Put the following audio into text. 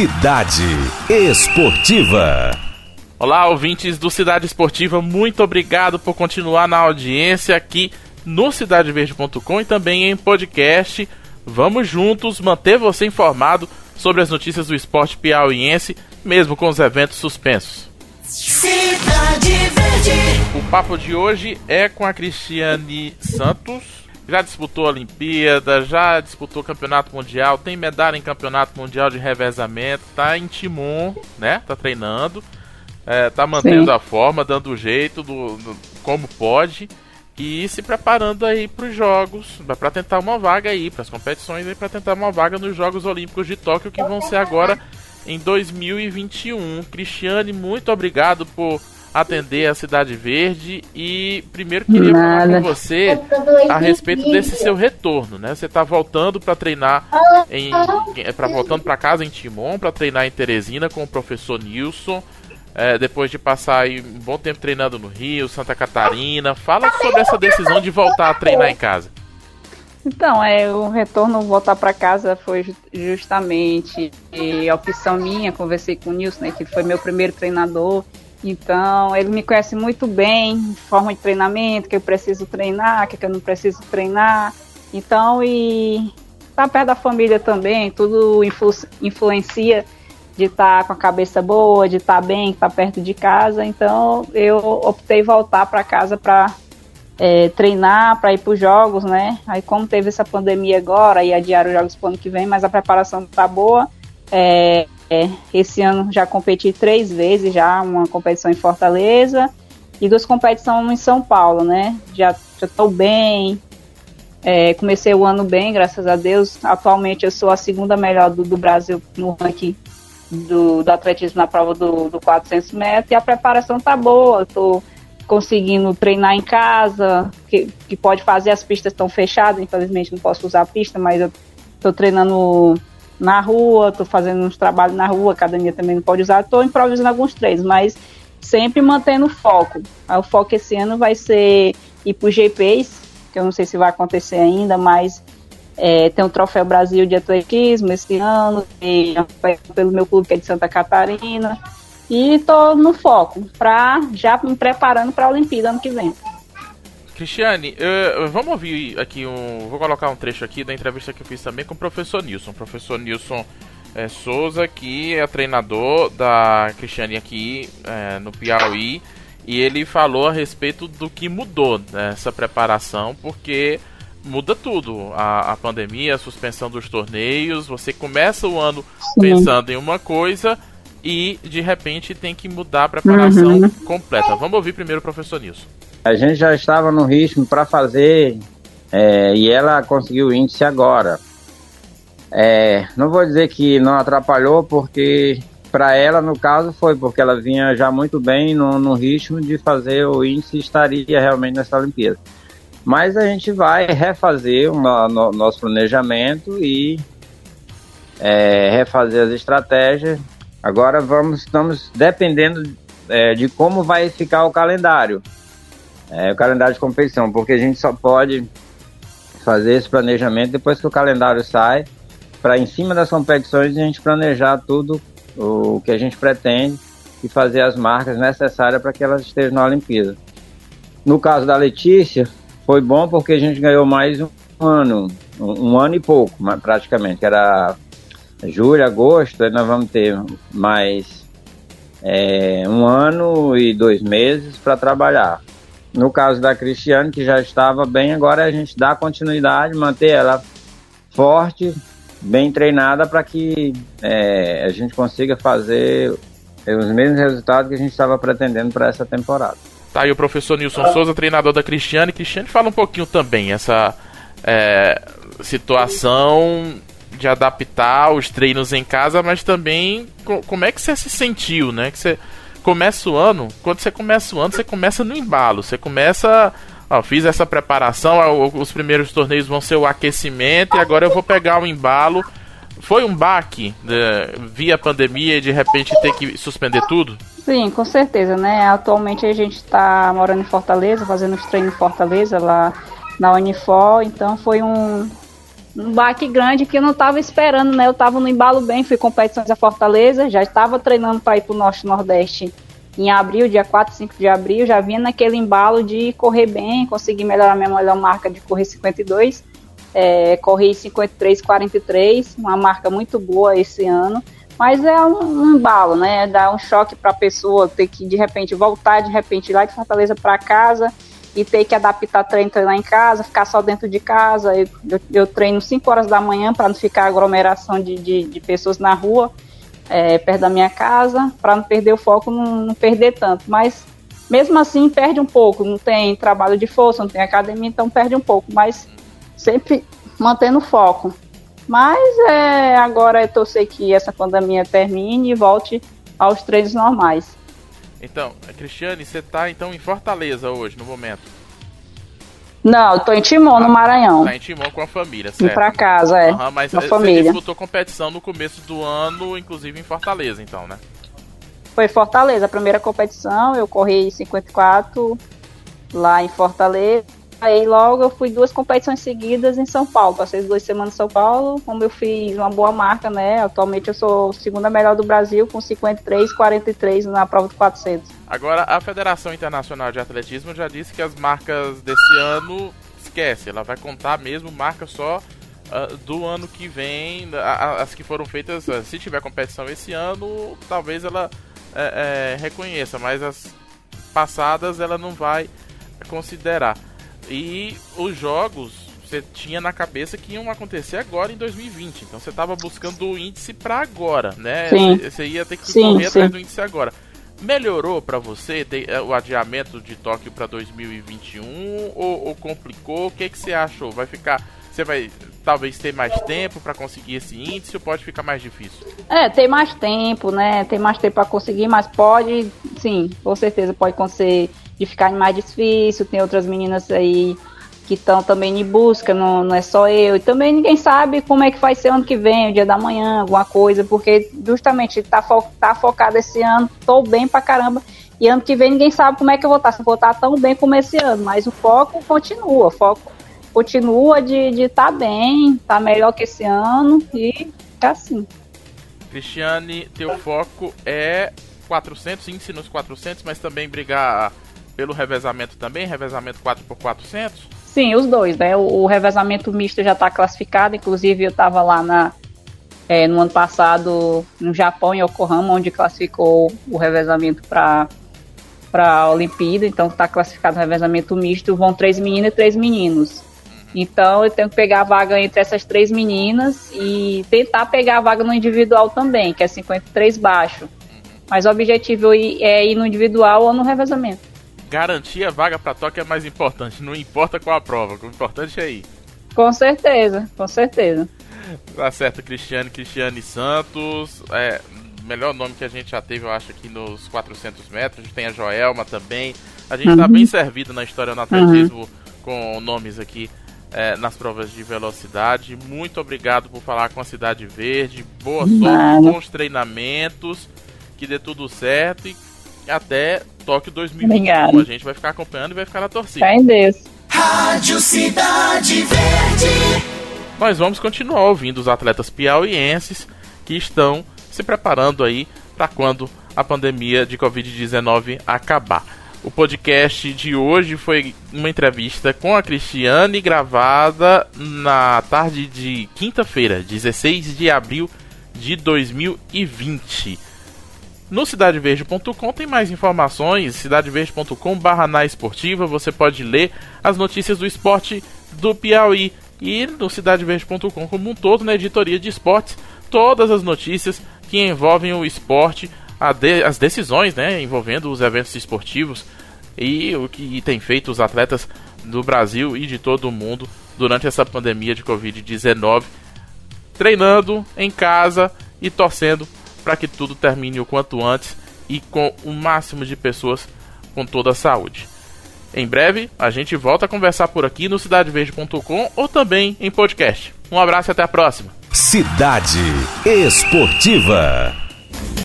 Cidade Esportiva. Olá, ouvintes do Cidade Esportiva, muito obrigado por continuar na audiência aqui no cidadeverde.com e também em podcast. Vamos juntos manter você informado sobre as notícias do esporte piauiense, mesmo com os eventos suspensos. Cidade Verde. O papo de hoje é com a Cristiane Santos. Já disputou a Olimpíada, já disputou Campeonato Mundial, tem medalha em Campeonato Mundial de Revezamento, tá em Timon, né? Tá treinando, é, tá mantendo Sim. a forma, dando o jeito do, do como pode e se preparando aí para os jogos, para tentar uma vaga aí, para as competições aí, para tentar uma vaga nos Jogos Olímpicos de Tóquio que vão ser agora em 2021. Cristiane, muito obrigado por atender a Cidade Verde e primeiro queria Nada. falar com você a respeito desse seu retorno, né? Você está voltando para treinar em para voltando para casa em Timon para treinar em Teresina com o professor Nilson é, depois de passar aí um bom tempo treinando no Rio, Santa Catarina. Fala sobre essa decisão de voltar a treinar em casa. Então, é, o retorno voltar para casa foi justamente a opção minha. Conversei com o Nilson, né, que foi meu primeiro treinador. Então, ele me conhece muito bem, forma de treinamento, que eu preciso treinar, que eu não preciso treinar. Então, e tá perto da família também, tudo influ influencia de estar tá com a cabeça boa, de estar tá bem, estar tá perto de casa. Então eu optei voltar para casa para é, treinar, para ir para os jogos, né? Aí como teve essa pandemia agora e adiaram os jogos para o ano que vem, mas a preparação está boa. É, é, esse ano já competi três vezes, já uma competição em Fortaleza e duas competições em São Paulo, né? Já estou bem, é, comecei o ano bem, graças a Deus. Atualmente eu sou a segunda melhor do, do Brasil no ranking do, do atletismo na prova do, do 400 metros e a preparação tá boa. Estou conseguindo treinar em casa, que, que pode fazer, as pistas estão fechadas, infelizmente não posso usar a pista, mas eu estou treinando na rua, estou fazendo uns trabalhos na rua, academia também não pode usar, estou improvisando alguns treinos, mas sempre mantendo o foco. O foco esse ano vai ser ir para o GPs, que eu não sei se vai acontecer ainda, mas é, tem o Troféu Brasil de Atletismo esse ano, e pelo meu clube que é de Santa Catarina. E estou no foco, pra, já me preparando para a Olimpíada ano que vem. Cristiane, vamos ouvir aqui um. Vou colocar um trecho aqui da entrevista que eu fiz também com o professor Nilson. O professor Nilson é, Souza, que é treinador da Cristiane aqui é, no Piauí. E ele falou a respeito do que mudou nessa preparação, porque muda tudo. A, a pandemia, a suspensão dos torneios, você começa o ano Sim. pensando em uma coisa e de repente tem que mudar a preparação uhum. completa. Vamos ouvir primeiro o professor Nilson. A gente já estava no ritmo para fazer é, e ela conseguiu o índice agora. É, não vou dizer que não atrapalhou, porque para ela, no caso, foi porque ela vinha já muito bem no, no ritmo de fazer o índice e estaria realmente nessa Olimpíada. Mas a gente vai refazer o no, nosso planejamento e é, refazer as estratégias. Agora vamos, estamos dependendo é, de como vai ficar o calendário, é, o calendário de competição, porque a gente só pode fazer esse planejamento depois que o calendário sai, para em cima das competições a gente planejar tudo o que a gente pretende e fazer as marcas necessárias para que elas estejam na Olimpíada. No caso da Letícia, foi bom porque a gente ganhou mais um ano, um, um ano e pouco, praticamente, que era julho, agosto, aí nós vamos ter mais é, um ano e dois meses para trabalhar. No caso da Cristiane, que já estava bem, agora a gente dá continuidade, manter ela forte, bem treinada para que é, a gente consiga fazer os mesmos resultados que a gente estava pretendendo para essa temporada. Tá aí o professor Nilson Souza, treinador da Cristiane. Cristiane, fala um pouquinho também essa é, situação de adaptar os treinos em casa, mas também como é que você se sentiu, né? Que você começa o ano, quando você começa o ano, você começa no embalo, você começa, ó, fiz essa preparação, os primeiros torneios vão ser o aquecimento e agora eu vou pegar o embalo. Foi um baque né, via pandemia e de repente ter que suspender tudo? Sim, com certeza, né? Atualmente a gente está morando em Fortaleza, fazendo os treinos em Fortaleza, lá na Unifor, então foi um, um baque grande que eu não estava esperando, né? Eu estava no embalo bem, fui competições a Fortaleza, já estava treinando para ir para o Norte Nordeste em abril, dia 4, 5 de abril, já vinha naquele embalo de correr bem, conseguir melhorar minha melhor marca de correr 52, é, corri 53, 43, uma marca muito boa esse ano, mas é um, um embalo, né? Dá um choque para a pessoa ter que de repente voltar, de repente lá de Fortaleza para casa e ter que adaptar treino, treinar em casa, ficar só dentro de casa. Eu, eu, eu treino 5 horas da manhã para não ficar aglomeração de, de, de pessoas na rua, é, perto da minha casa, para não perder o foco, não, não, perder tanto. Mas mesmo assim perde um pouco, não tem trabalho de força, não tem academia, então perde um pouco, mas sempre mantendo o foco. Mas é, agora eu torcer que essa pandemia termine e volte aos treinos normais. Então, Cristiane, você tá então em Fortaleza hoje, no momento? Não, eu tô em Timon, no Maranhão. Tá em Timon com a família, certo? Ir pra casa, é. Uhum, mas a você família. disputou competição no começo do ano, inclusive em Fortaleza, então, né? Foi Fortaleza, a primeira competição, eu corri 54 lá em Fortaleza. Aí logo eu fui duas competições seguidas em São Paulo. Passei duas semanas em São Paulo, como eu fiz uma boa marca, né? Atualmente eu sou segunda melhor do Brasil com 53, 43 na prova de 400. Agora, a Federação Internacional de Atletismo já disse que as marcas desse ano, esquece, ela vai contar mesmo marca só uh, do ano que vem, as que foram feitas, uh, se tiver competição esse ano, talvez ela é, é, reconheça, mas as passadas ela não vai considerar. E os jogos você tinha na cabeça que iam acontecer agora em 2020. Então você estava buscando o índice para agora, né? Sim. Você ia ter que sim, correr sim. atrás do índice agora. Melhorou para você o adiamento de Tóquio para 2021 ou, ou, complicou? O que, que você achou? Vai ficar. Você vai talvez ter mais tempo para conseguir esse índice ou pode ficar mais difícil? É, tem mais tempo, né? Tem mais tempo para conseguir, mas pode, sim, com certeza pode acontecer de ficar mais difícil. Tem outras meninas aí que estão também em busca, não, não é só eu. E também ninguém sabe como é que vai ser ano que vem, o dia da manhã, alguma coisa, porque justamente tá, fo tá focado esse ano, tô bem pra caramba. E ano que vem ninguém sabe como é que eu vou estar, se eu vou estar tão bem como esse ano, mas o foco continua, o foco continua de estar tá bem, tá melhor que esse ano e é assim. Cristiane, teu foco é 400, índice nos 400, mas também brigar pelo revezamento também, revezamento 4x400? Sim, os dois, né? O, o revezamento misto já está classificado, inclusive eu estava lá na, é, no ano passado no Japão, em Yokohama, onde classificou o revezamento para para a Olimpíada, então está classificado o revezamento misto, vão três meninas e três meninos. Então eu tenho que pegar a vaga entre essas três meninas e tentar pegar a vaga no individual também, que é 53 baixo. Mas o objetivo é ir no individual ou no revezamento. Garantir a vaga para Tóquio é mais importante, não importa qual a prova, o importante é ir. Com certeza, com certeza. Tá certo, Cristiane, Cristiane Santos, é, melhor nome que a gente já teve, eu acho, aqui nos 400 metros. Tem a Joelma também. A gente tá uhum. tá bem servido na história do atletismo uhum. com nomes aqui é, nas provas de velocidade. Muito obrigado por falar com a Cidade Verde. Boa sorte com os treinamentos. Que dê tudo certo e até Tóquio 2021. A gente vai ficar acompanhando e vai ficar na torcida. Fé em Deus. Rádio Cidade Verde. Nós vamos continuar ouvindo os atletas piauienses que estão se preparando aí para quando a pandemia de Covid-19 acabar. O podcast de hoje foi uma entrevista com a Cristiane gravada na tarde de quinta-feira, 16 de abril de 2020. No cidadeverde.com tem mais informações, cidadeverde.com barra na esportiva, você pode ler as notícias do esporte do Piauí. E no cidadeverde.com como um todo, na editoria de esportes, todas as notícias que envolvem o esporte, de, as decisões né, envolvendo os eventos esportivos e o que tem feito os atletas do Brasil e de todo o mundo durante essa pandemia de Covid-19, treinando em casa e torcendo para que tudo termine o quanto antes e com o máximo de pessoas com toda a saúde. Em breve, a gente volta a conversar por aqui no cidadeverde.com ou também em podcast. Um abraço e até a próxima. Cidade Esportiva.